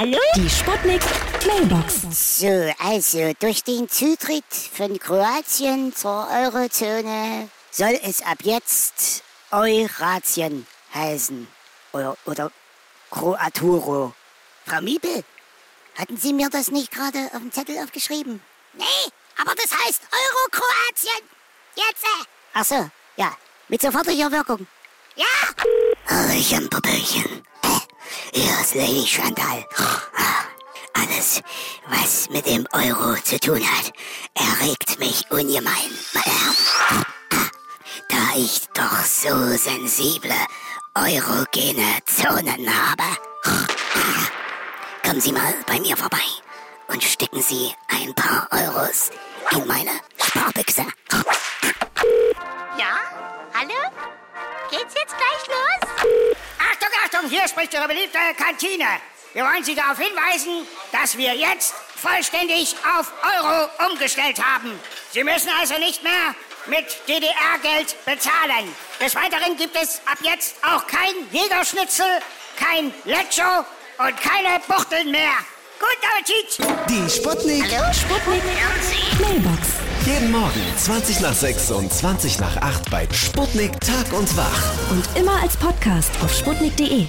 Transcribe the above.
Hallo? Die Sputnik Mailbox. So, also durch den Zutritt von Kroatien zur Eurozone soll es ab jetzt Euratien heißen. Oder, oder Kroaturo. Frau Miebel, hatten Sie mir das nicht gerade auf dem Zettel aufgeschrieben? Nee, aber das heißt Euro-Kroatien. Jetzt. äh. Ach so, ja. Mit sofortiger Wirkung. Ja. Hallöchen, Popöchen. Hier ist Lady Chantal. Alles, was mit dem Euro zu tun hat, erregt mich ungemein. Da ich doch so sensible eurogene Zonen habe. Kommen Sie mal bei mir vorbei und stecken Sie ein paar Euros in meine Sparbüchse. Ja? Hallo? Geht's jetzt gleich los? Spricht Ihre beliebte Kantine. Wir wollen Sie darauf hinweisen, dass wir jetzt vollständig auf Euro umgestellt haben. Sie müssen also nicht mehr mit DDR-Geld bezahlen. Des Weiteren gibt es ab jetzt auch kein Jägerschnitzel, kein Lecho und keine Buchteln mehr. Guten Appetit! Die Sputnik. Sputnik Mailbox. Jeden Morgen 20 nach 6 und 20 nach 8 bei Sputnik Tag und Wach. Und immer als Podcast auf sputnik.de.